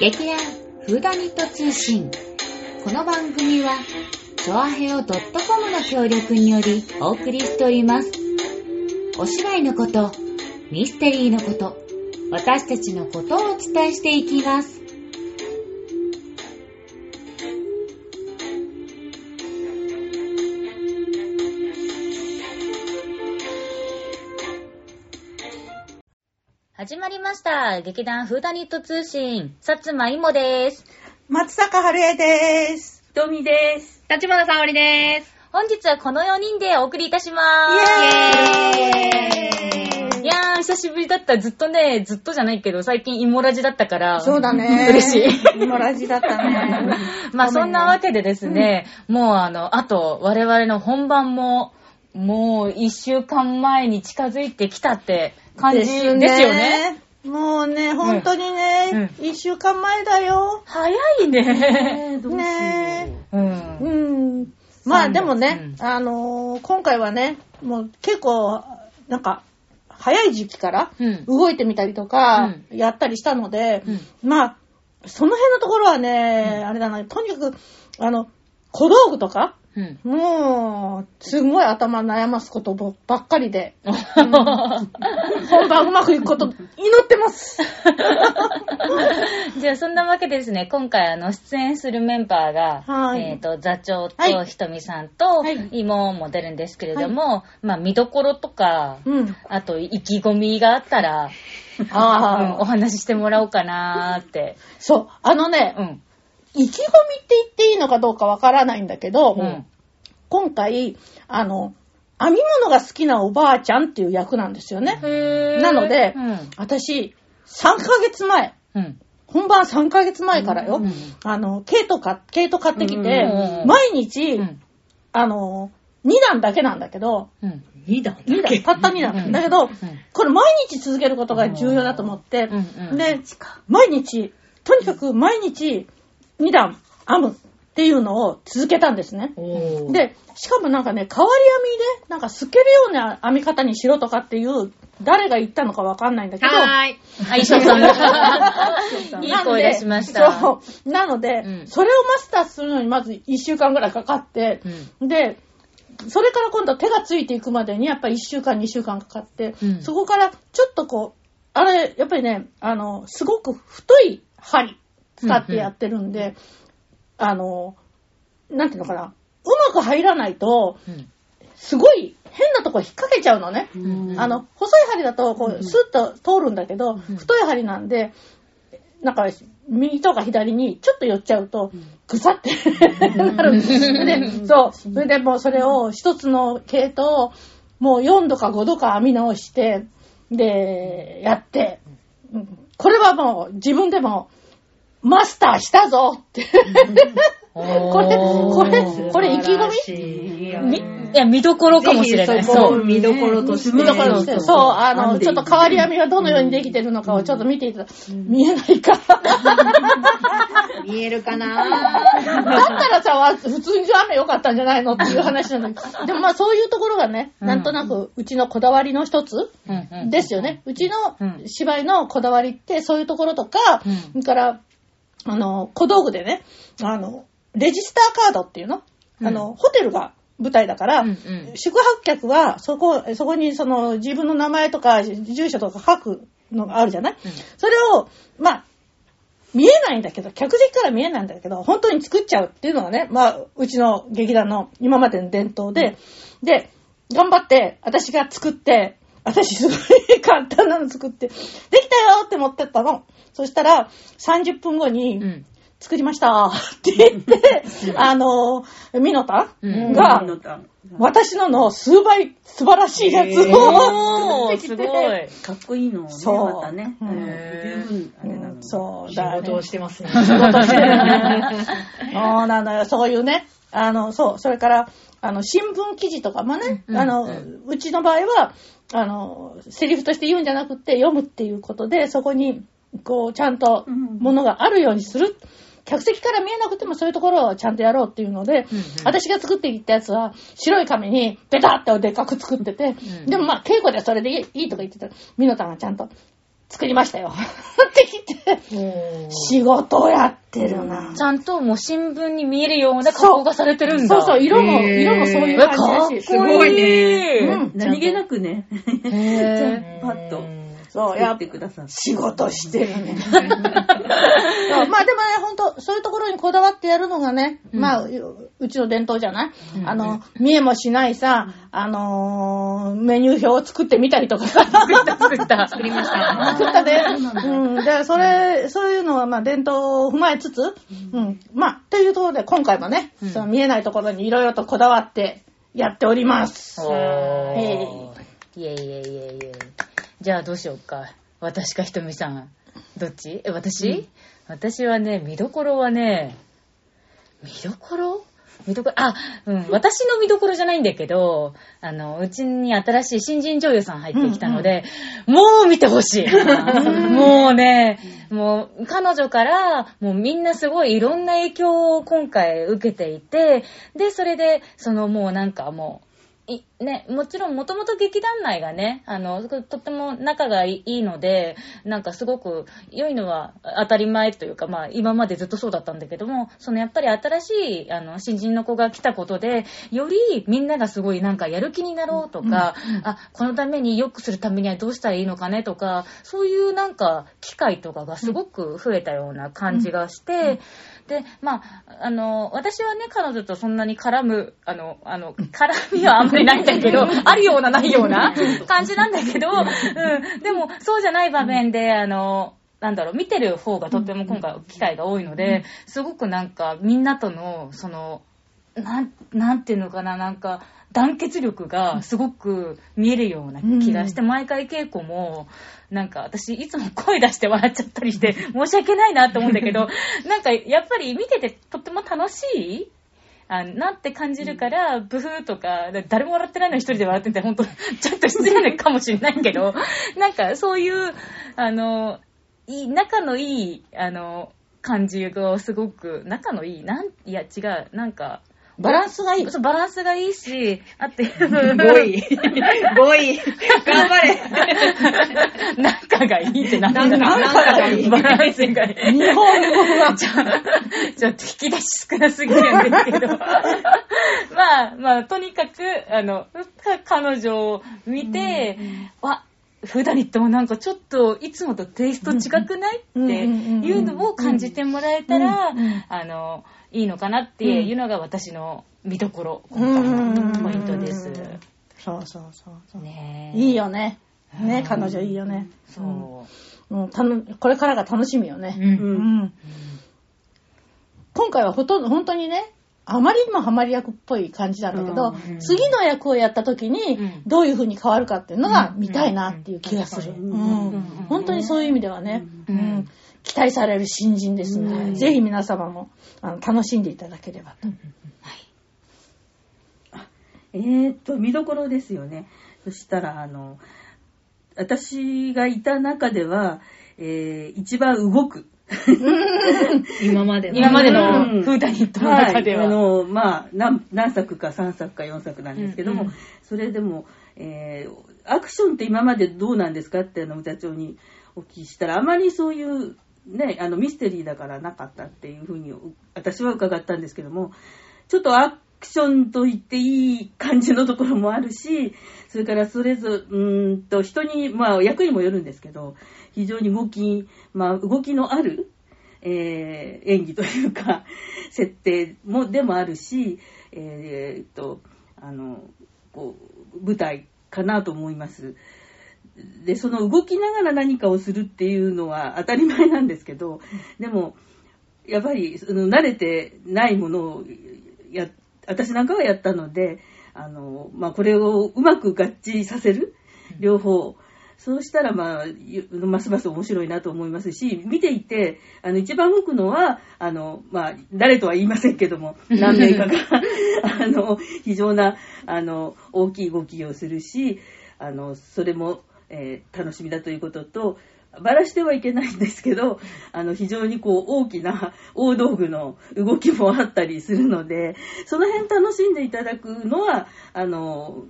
劇団フーダニット通信。この番組は、チョアヘオ .com の協力によりお送りしております。お芝居のこと、ミステリーのこと、私たちのことをお伝えしていきます。劇団フーダニット通信、さつまいもです。松坂春江です。ひとみです。立花沙織です。本日はこの4人でお送りいたしまイす。エーイいやー、久しぶりだった。ずっとね、ずっとじゃないけど、最近イモラジだったから。そうだね。嬉しい。今ラジだったね。まあそんなわけでですね、もうあの、あと我々の本番も、もう一週間前に近づいてきたって感じですよね。。もうね、本当にね、一、週間前だよ。早いね。えー、どうしよう。ねう。うんん。まあでもね、うんあのー今回はね、もう結構、なんか、早い時期からうん動いてみたりとか、やったりしたので、うんまあ、その辺のところはね、あれだな、とにかく、あの、小道具とか、うん。もう、すごい頭悩ますことばっかりで、本番うまくいくこと祈ってます。じゃあ、そんなわけでですね、今回、あの、出演するメンバーが、はいえっ、と、座長はいとひとみさんとはい、妹も出るんですけれども、まあ、見どころとか、うん。あと、意気込みがあったら、うんああ、お話ししてもらおうかなーって。そう、あのね、うん。意気込みって言っていいのかどうかわからないんだけど、うん。今回、あの、編み物が好きなおばあちゃんっていう役なんですよね。なのでうん。私、3ヶ月前、うん。本番3ヶ月前からよ、うんあの、ケイトか、ケイト買ってきて、うん毎日、うん。あの、2段だけなんだけど、うん。2段2段、たった2段。うんだけど、んこれ毎日続けることが重要だと思って、うんうんで、毎日、とにかく毎日2段編むっていうのを続けたんですね。で、しかもなんかね、変わり編みで、なんか透けるような編み方にしろとかっていう、誰が言ったのかわかんないんだけど、はーい。あ、衣装さんが。いい声出しました。そう。なので、うんそれをマスターするのにまず1週間ぐらいかかって、で、それから今度手がついていくまでにやっぱり1週間、2週間かかって、うんそこからちょっとこう、あれ、やっぱりね、あの、すごく太い針使ってやってるんで、あの、なんていうのかな、うまく入らないと、うん。すごい変なとこ引っ掛けちゃうのね。うん。あの、細い針だと、こう、スッと通るんだけど、太い針なんで、なんか、右とか左にちょっと寄っちゃうと、ぐさって なるんです。で、そう。それでもうそれを一つの系統を、もう4度か5度か編み直して、で、やって、うん。これはもう自分でも、マスターしたぞ。って。これ、これ、これ意気込み？いや、見どころかもしれない。そそうう。見どころとして。見どころとして、そう、あの、ちょっと変わり編みがどのようにできてるのかをちょっと見ていただ、見えないか。見えるかな？だったらさ、普通に雨良かったんじゃないのっていう話なんだけど。でもまあそういうところがね、うん。なんとなくうちのこだわりの一つうんうん。ですよね。うちうの芝居のこだわりってそういうところとか、うん。から、あの、小道具でね、あの、レジスターカードっていうの？あの、ホテルが舞台だから、うんうん。宿泊客はそこ、そこにその自分の名前とか住所とか書くのがあるじゃない、うん。それを、まあ、見えないんだけど、客席から見えないんだけど、本当に作っちゃうっていうのがね、まあ、うちの劇団の今までの伝統で、で、頑張って、私が作って、私すごい簡単なの作って、できたよって持ってったの。そしたら、30分後に、うん。作りましたって言って、あの、ミノタうんが、私のの数倍素晴らしいやつをおー、すごい。かっこいいのをね、そうまたね。うん。そう仕だ、ね。事をしてますね。仕事してるね。そうなのよ。そういうね。あの、そう。それから、あの、新聞記事とかもね、うんあの、ううちの場合は、あの、セリフとして言うんじゃなくて読むっていうことで、そこに、こう、ちゃんとうん。ものがあるようにする。客席から見えなくてもそういうところをちゃんとやろうっていうので、うんうん。私が作っていったやつは白い紙にベタってでっかく作ってて、うん。でもまあ稽古ではそれでいいいいとか言ってた。ら、ミノタンがちゃんと、作りましたよ。ってきて、仕事をやってるな。ちゃんともう新聞に見えるような加工がされてるんだ。そうそう、色も、色もそういう感じだし。こいい。うん。何気なくね、へ パッとそう、やってください。仕事してるね。まあでもね、ほんと、そういうところにこだわってやるのがね、まあ、ううちの伝統じゃない、あの、見えもしないさ、あのーメニュー表を作ってみたりとかさ。作った作った。作りました。作ったで。うん。で、それ、そういうのは、まあ、伝統を踏まえつつ、うん。まあ、というところで、今回もね、うんその見えないところにいろいろとこだわってやっております。へいえいえいえいえ。じゃあどうしようか。私かひとみさん。どっち？え、私、私はね、見どころはね、見どころ？見どころ、あ、うん、私の見どころじゃないんだけど、あの、うちに新しい新人女優さん入ってきたので、もう見てほしい。もうね、もう彼女から、もうみんなすごいいろんな影響を今回受けていて、で、それで、そのもうなんかもう、いね、もちろんもともと劇団内がね、あの、とっても仲がいいので、なんかすごく良いのは当たり前というか、まあ今までずっとそうだったんだけども、そのやっぱり新しい、あの、新人の子が来たことで、よりみんながすごいなんかやる気になろうとか、あ、このために良くするためにはどうしたらいいのかねとか、そういうなんか機会とかがすごく増えたような感じがして、で、まあ、あの、私はね、彼女とそんなに絡む、あの、あの、絡みはあんまりないんだけど、あるようなないような 感じなんだけど、うん、でも、そうじゃない場面で、あの、なんだろう、見てる方がとっても今回機会が多いので、すごくなんかみんなとの、その、なん、なんていうのかな、なんか、団結力がすごく見えるような気がして、毎回稽古も、なんか私いつも声出して笑っちゃったりして、申し訳ないなと思うんだけど、なんかやっぱり見ててとっても楽しいあなって感じるから、ブフーとか、誰も笑ってないのに一人で笑ってて、本当ちょっと失礼かもしれないけど、なんかそういう、あの、いい、仲のいい、あの、感じがすごく、仲のいい、なん、いや違う、なんか、バランスがいい。そうバランスがいいし、あって、5位。5位。頑張れ。仲がいいってなんだ仲がいいバランスがいい。日本語が。ちょ ちょっと引き出し少なすぎるんですけど。まあ、まあ、とにかく、あの、か彼女を見て、わ、フーダニットもなんかちょっといつもとテイスト違くない？っていうのを感じてもらえたらあの、いいのかなっていうのが私の見どころ、今回のポイントです。そうそうそうそう。ねえいいよね。ね、彼女いいよね。そう。うん。たのこれからが楽しみよね。うんうん。今回はほとんど、本当にね、あまりにもハマり役っぽい感じなんだけど、うん次の役をやった時にうん、どういう風に変わるかっていうのが見たいなっていう気がする。本当にそういう意味ではね、ううんん期待される新人ですので、ぜひ皆様もあの楽しんでいただければと。えーっと、見どころですよね。そしたら、あの、私がいた中では、えー、一番動く。今までの。今までうのんフーダニットの中では。い、あの、まあ、何何作か3作か4作なんですけども、うんうんそれでも、えーアクションって今までどうなんですかってあの歌長にお聞きしたら、あまりそういう、ね、あのミステリーだからなかったっていうふうに私は伺ったんですけども、ちょっとアクションと言っていい感じのところもあるし、それからそれぞれ、うーんと人に、まあ役にもよるんですけど、非常に動き、まあ動きのある、えー演技というか、設定も、でもあるし、えーっと、あの、こう、舞台かなと思います。で、その動きながら何かをするっていうのは当たり前なんですけど、でも、やっぱり、その慣れてないものをや、私なんかはやったので、あの、まあ、これをうまく合致させる、両方。そうしたら、まあ、ゆますます面白いなと思いますし、見ていて、あの、一番動くのは、あの、まあ、誰とは言いませんけども、何名かが、あの、非常な、あの、大きい動きをするし、あの、それも、えー楽しみだということと、バラしてはいけないんですけど、あの、非常にこう、大きな大道具の動きもあったりするので、その辺楽しんでいただくのは、あの、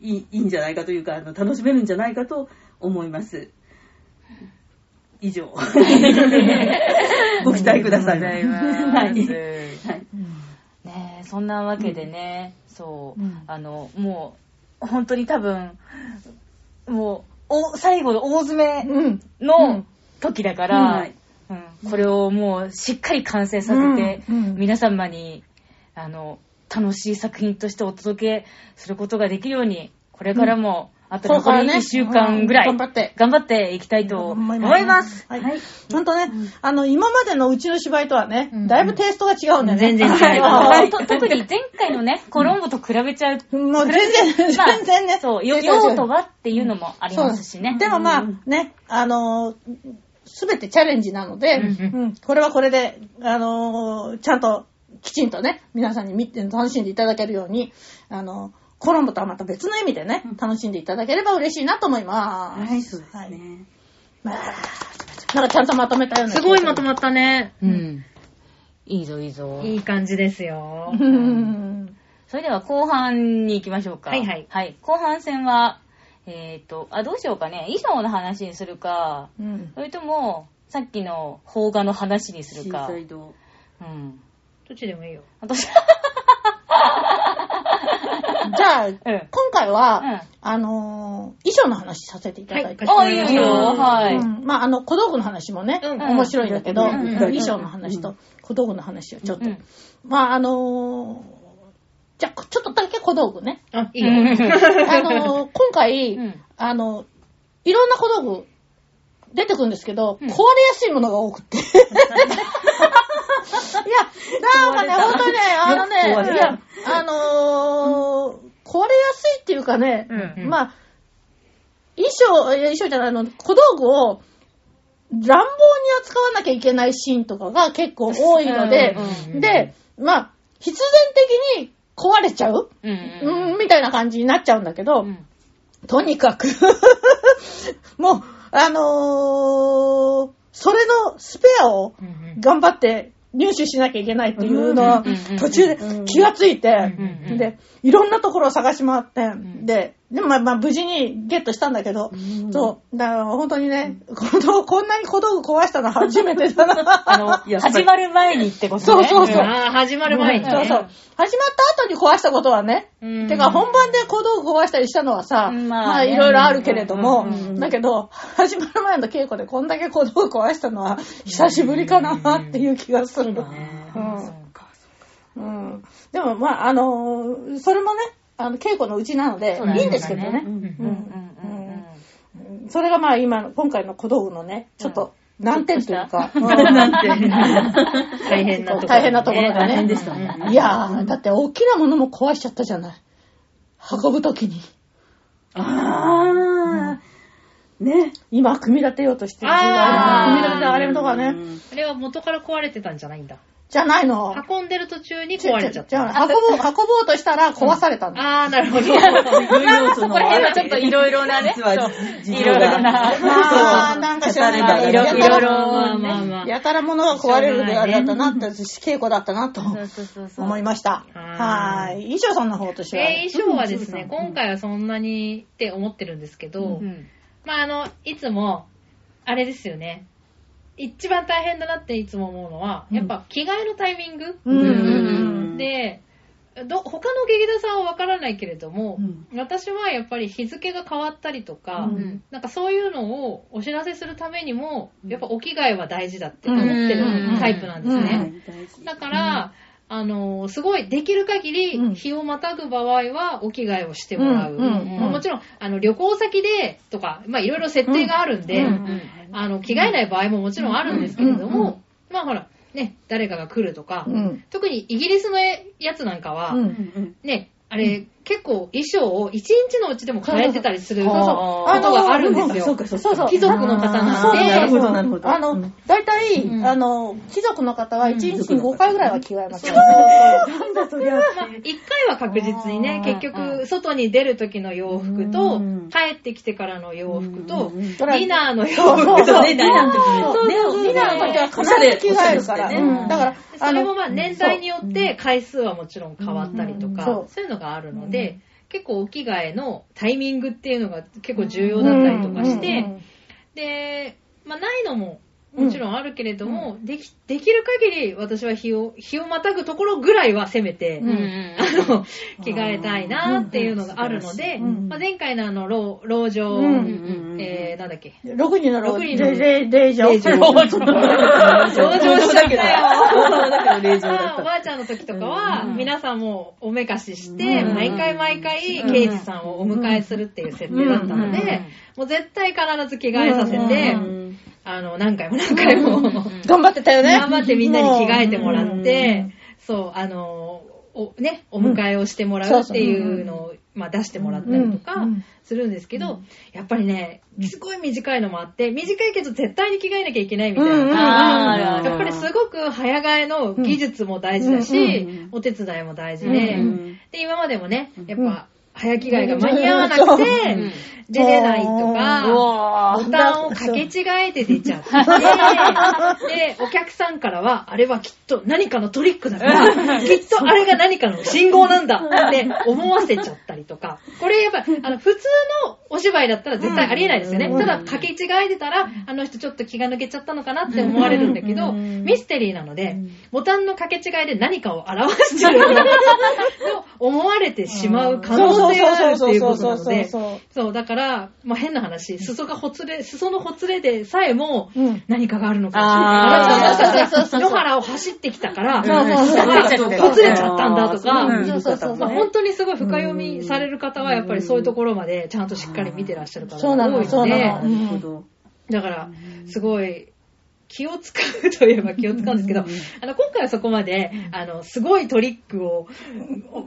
いいいいんじゃないかというか、あの楽しめるんじゃないかと思います。以上。ご期待ください。はい。はい。ねえそんなわけでね、そう、うんあの、もう、本当に多分、もう、お最後の大詰めうん。の時だから、これをもうしっかり完成させて、うんうん。皆様に、あの、楽しい作品としてお届けすることができるように、これからも、あと残りこれからね。1週間ぐらい、うん頑張って。頑張っていきたいと思います。はい。ほんとね、あの、今までのうちの芝居とはね、だいぶテイストが違うんだよね。全然違うはい。と特に前回のね、コロンボと比べちゃう。もう全然、まあ全然ね。そう、よ違う違う。用途はっていうのもありますしね。でもまあ、ね、あのすべてチャレンジなので、これはこれで、あのーちゃんと、きちんとね、皆さんに見て、楽しんでいただけるように、あのコロンボとはまた別の意味でね、楽しんでいただければ嬉しいなと思います。はい、そうですはいね。まあ、なんかちゃんとまとめたような。すごいまとまったね。うん。いいぞ、いいぞ。いい感じですよ。うん。それでは後半に行きましょうか。はいはいはい。後半戦は、えっ、と、あ、どうしようかね。衣装の話にするか、うんそれとも、さっきの邦画の話にするか。うん。どっちでもいいよ。私、じゃあ、うん。今回は、うんあのー衣装の話させていただいて。はあ、いいよ、いいよ。はい。うんまあ、あの、小道具の話もね、うん面白いんだけど、衣装の話と小道具の話をちょっと。うんまあ、あのーじゃあ、ちょっとだけ小道具ね。あ、いいよ。あのー 今回、うんあの、いろんな小道具出てくるんですけど、うん壊れやすいものが多くて。いや、なんかね、ほんとね、あのね、いや、あのー壊れやすいっていうかね、うん。まあ、衣装、いや衣装じゃないの、小道具を乱暴に扱わなきゃいけないシーンとかが結構多いのでうんうん、で、まあ、必然的に壊れちゃう、うんうんうん、みたいな感じになっちゃうんだけど、うん。とにかく、もう、あのーそれのスペアをうん。頑張って入手しなきゃいけないっていうのは途中で気がついて、で、いろんなところを探し回って、んで、でもまあまあ無事にゲットしたんだけど、そう、だから本当にね、このこんなに小道具壊したの初めてだな。あの、始まる前にってことね。そうそうそう。始まる前にね。そうそう。始まった後に壊したことはね、うん。てか本番で小道具壊したりしたのはさ、うんままあいろいろあるけれども、うんうんうんだけど、始まる前の稽古でこんだけ小道具壊したのは久しぶりかなっていう気がする。そうだね。うん。うん。でもまあ、あのーそれもね、あの稽古のうちなのでいいんですけどね。うんうんうんうんそれがまあ今の、今回の小道具のね、ちょっと難点というか、うん なんて。大変なところ、大変なところだね大変でしたね。いやー、だって大きなものも壊しちゃったじゃない。運ぶときに。あー。ね。今、組み立てようとしてる。あー組み立ててあれとかね。あれは元から壊れてたんじゃないんだ。じゃないの？運んでる途中に壊れちゃっじゃた。あ運ぼう、運ぼうとしたら壊されたの。ああ、なるほど。なんかそこら辺はちょっといろいろなね。いろいろな。まあ、なんか知らないいろいろやたらまあまあまあ。やたら物が壊れるであれだったなって、稽古だったなとそうそうそうそう。思いました。ははい。衣装さんの方としては。えー、衣装はですね、今回はそんなにって思ってるんですけど、うんまああの、いつも、あれですよね。一番大変だなっていつも思うのは、やっぱ着替えのタイミング、うん。うん。で、ど他の劇団さんはわからないけれども、うん。私はやっぱり日付が変わったりとか、うん。なんかそういうのをお知らせするためにも、やっぱお着替えは大事だって思ってるタイプなんですうん。ね。だから、あの、すごいできる限うんり日をまたぐ場合はお着替えをしてもらう。もちろん、あの、旅行先でとか、まあいろいろ設定があるんで、あの、着替えない場合ももちろんあるんですけれども、うん。うん。まあほら、ね、誰かが来るとか、うん。特にイギリスのやつなんかは、うん。ね、あれ、結構衣装を一日のうちでも変えてたりすることがあるんですよ。そうか、そうか。そう貴族の方なんで。なるほど、なるほど。あの、大体、うん。あの、貴族の方は1日に5回ぐらいは着替えますよ。なんだそりゃ。まあ、一回は確実にね、結局、外に出る時の洋服とうん、帰ってきてからの洋服と、ディナーの洋そうそうそう。服と、ね、ディナーの時に。そうねディナーの時は必ず着替えるから。だから、それもあまあ年代によって回数はもちろん変わったりとか、そういうのがあるので、結構お着替えのタイミングっていうのが結構重要だったりとかして、で、まあないのももちろんあるけれども、でき、できる限り私は日を、日をまたぐところぐらいはせめて、あの、着替えたいなっていうのがあるので、うん。まあ、前回のあの、老、老女、うんえー、なんだっけ？6人の老六人の霊霊場。霊場 老女老女しちゃったよ。おばあちゃんの時とかは、皆さんもおめかしして、うん毎回毎回、刑事さんをお迎えするっていう設定だったのうんで、もう絶対必ず着替えさせてう、あの、何回も何回も、頑張ってたよね。頑張ってみんなに着替えてもらっうて、そう、あの、お、ね、お迎えをしてもらうっていうのを、まあ出してもらったりとかうんするんですけど、やっぱりね、すごい短いのもあって、短いけど絶対に着替えなきゃいけないみたいな。やっぱりすごく早替えの技術も大事だし、うん。お手伝いも大事うんで、うん。で、今までもね、やっぱ、早着替えが間に合わなくてん、出れないとうか、わボタンを掛け違えて出ちゃって、で、お客さんからは、あれはきっと何かのトリックだから、きっとあれが何かの信号なんだって思わせちゃったりとか、これやっぱ、あの、普通のお芝居だったら絶対ありえないですよね。うん。ただ、掛け違えてたら、あの人ちょっと気が抜けちゃったのかなって思われるんだけど、うん。ミステリーなので、ボタンの掛け違いで何かを表してる と思われてしまう可能性があるっていうことなので、そうそうそう。そう、だから、まあ、変な話、裾がほつれ、裾のほつれでさえもうん。何かがあるのか。しれない。そうそうそうそう野原を走ってきたから、そうそうそう裾がほつれちゃったんだとか、本当にすごい深読みされる方は、やっぱりそういうところまでちゃんとしっかり見てらっしゃる方が多いので。だから、すごい、気を使うといえば気を使うんですけど、あの、今回はそこまで、あの、すごいトリックを、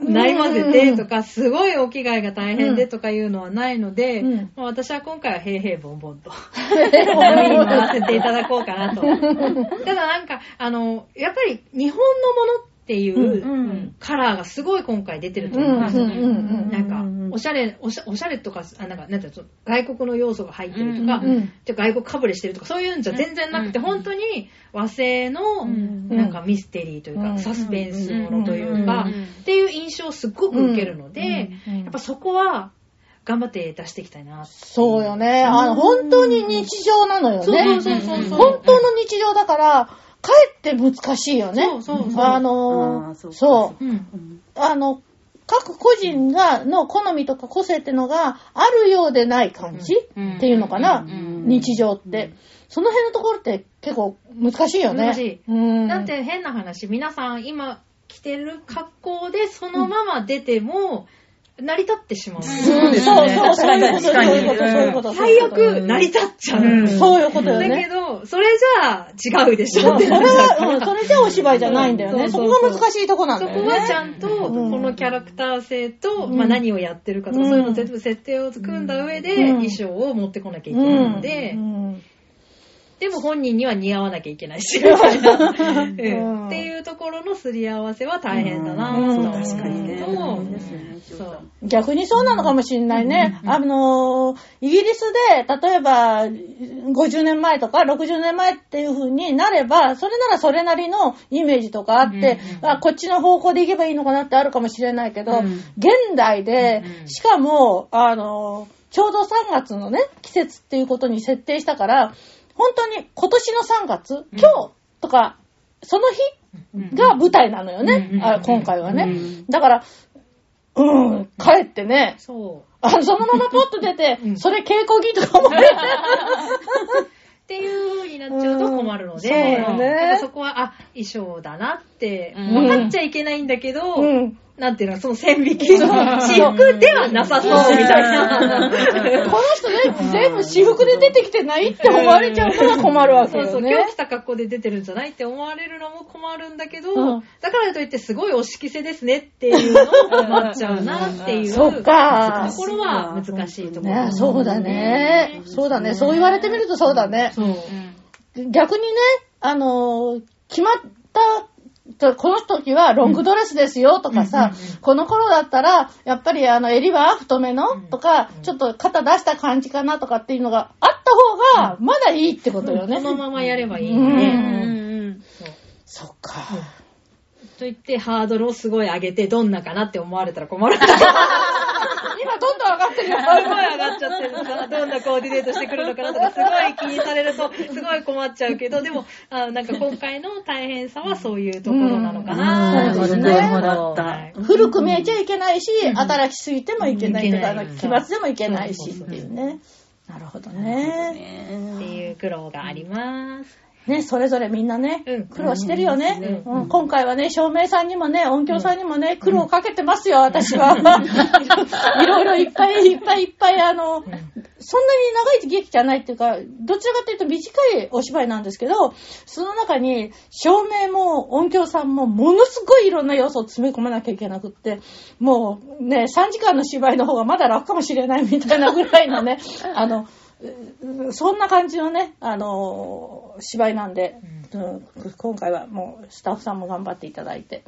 ないまぜてとか、すごいお着替えが大変でとかいうのはないので、私は今回は平々ボンボンと、波に乗らせていただこうかなと。ただなんか、あの、やっぱり日本のものっていううんカラーがすごい今回出てると思います。うんうんうんうん。なんか、おしゃれ、おしゃおしゃれとか、あなんか、なんていうの、外国の要素が入ってるとか、うんうんじゃあ外国かぶれしてるとか、そういうんじゃ全然なくて、うん本当に和製の、んなんかミステリーというか、うんサスペンスものというか、うんっていう印象をすっごく受けるので、うんやっぱそこは、頑張って出していきたいな。そうよね。あの、本当に日常なのよね。そうそうそうそう本当の日常だから、かえって難しいよね。そうそうそうああのーそうそう。うん。あの、各個人が、の好みとか個性ってのがあるようでない感じ、うんっていうのかな、うん日常って。その辺のところって結構難しいよね。難しいうん。だって変な話、皆さん今着てる格好でそのまま出ても、成り立ってしまう。そうですそうね。そう、そう。いうこと、確かに。そういうこと、そういうこと。最悪、成り立っちゃう。うん。そういうことよだけね。ど、それじゃあ違うでしょ。そう。それは、それじゃお芝居じゃないんだよね。うん。そこが難しいとこなんそだよね。こはちゃんと、こうん。のキャラクター性と、うん。まあ何をやってるかとか、うん。そういうの全部設定を組んだ上で、うん。衣装を持ってこなきゃいけうないん。ので、うんでも本人には似合わなきゃいけないし、みたいな、っていうところのすり合わせは大変だなうん。と確かにね。そう。逆にそうなのかもしれないね。あのー、イギリスで、例えば、50年前とか60年前っていう風になれば、それならそれなりのイメージとかあって、あこっちの方向で行けばいいのかなってあるかもしれないけど、うん。現代で、しかも、あのー、ちょうど3月のね、季節っていうことに設定したから、本当に今年の3月、今日とか、その日が舞台なのよね、うんあ今回はね。うん。だから、うん、帰ってね、そう。あの、そのままポッと出て、うん。それ稽古着とか思って。っていう風になっちゃうと困るので、うんそね。そこは、あ、衣装だなって、うん。分かっちゃいけないんだけど、うん。なんていうの、その線引きの 私服ではなさそうみたいな。この人ね、全部私服で出てきてないって思われちゃうから困るわけそうそう、よね。今日着た格好で出てるんじゃないって思われるのも困るんだけど、うんだからといってすごいお色気ですねっていうのを困っちゃうなっていうそっかところは難しいところ。ね、そうだね。そうだね。そう言われてみるとそうだね。そう。逆にね、あのー決まった、この時はロングドレスですよとかさ、この頃だったら、やっぱりあの襟は太めのとか、ちょっと肩出した感じかなとかっていうのがあった方が、まだいいってことよね。そのままやればいいうん。ので、うん。そう。そっか。と言ってハードルをすごい上げてどんなかなって思われたら困る。今どんどん上がって声上がっちゃってるさ、どんなコーディネートしてくるのかなとか、すごい気にされると、すごい困っちゃうけど、でも、あなんか今回の大変さはそういうところなのかな。うんそうですねなるほど。はい古く見えちゃいけないし、働きすぎてもいけないとか、うん奇抜でもいけないしっていうね。なるほどね。っていう苦労があります。ね、それぞれみんなね、うん。苦労してるよね、うん。うん。今回はね、照明さんにもね、音響さんにもね、苦労かけてますよ、私は。いろいろいっぱいいっぱいいっぱい、あの、そんなに長い劇じゃないっていうか、どちらかというと短いお芝居なんですけど、その中に照明も音響さんもものすごいいろんな要素を詰め込まなきゃいけなくって、もうね、3時間の芝居の方がまだ楽かもしれないみたいなぐらいのね、あの、うそんな感じのね、あの芝居なんで、うん今回はもうスタッフさんも頑張っていただいて。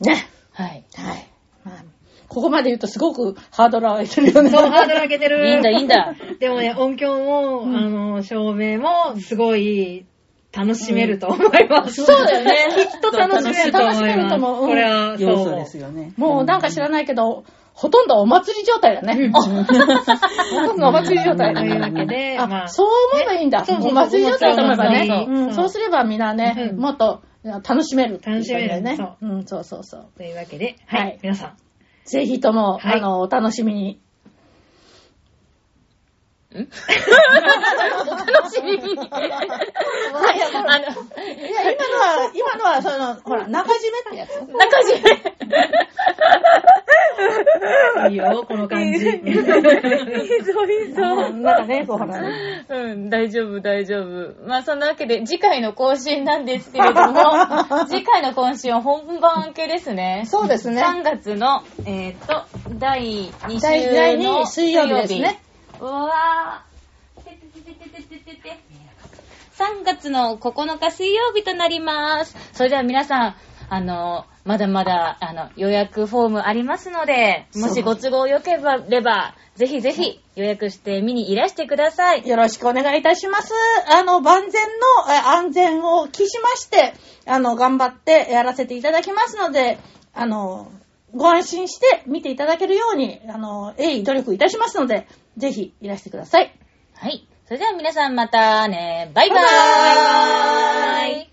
ね。はい。はい。まあ、ここまで言うとすごくハードル上げてるよね。そう、ハードル上げてる。いいんだいいんだ。でもね、音響も、あの、照明も、すごい、楽しめると思います。そうだよね。きっと楽しめると思います。楽しめると思ううんこれは、そう要素思うですよね。もうなんか知らないけど、ほとんどお祭り状態だね。ほとんどお祭り状態。というわけで、あ、まあ、そう思えばいいんだ。お祭り状態と思えばね。そうすればみんなね、うん。もっと楽しめる楽しめる。ね。そう。うん、そうそうそう。というわけで、はい、はい。皆さん、ぜひとも、はい。あの、お楽しみに。楽しみに。あの、いや、今のは、今のは、その、ほら、中締めってやつ。中締め。いいよ、この感じ。うんなんかね、こう、ほら、うん、大丈夫、大丈夫。まあ、そんなわけで、次回の更新なんですけれども、次回の更新は本番明けですね。そうですね。3月の、えっ、と、第2第週第の2水曜日ですね。うわぁ。てててててててて3月の9日水曜日となります。それでは皆さん、あの、まだまだ、あの、予約フォームありますので、もしご都合よければ、ぜひぜひ予約して見にいらしてください。よろしくお願いいたします。あの、万全のえ安全を期しまして、あの、頑張ってやらせていただきますので、あの、ご安心して見ていただけるように、あの、鋭意努力いたしますので、ぜひいらしてください。はい。それでは皆さんまたね。バイバーイバイバーイ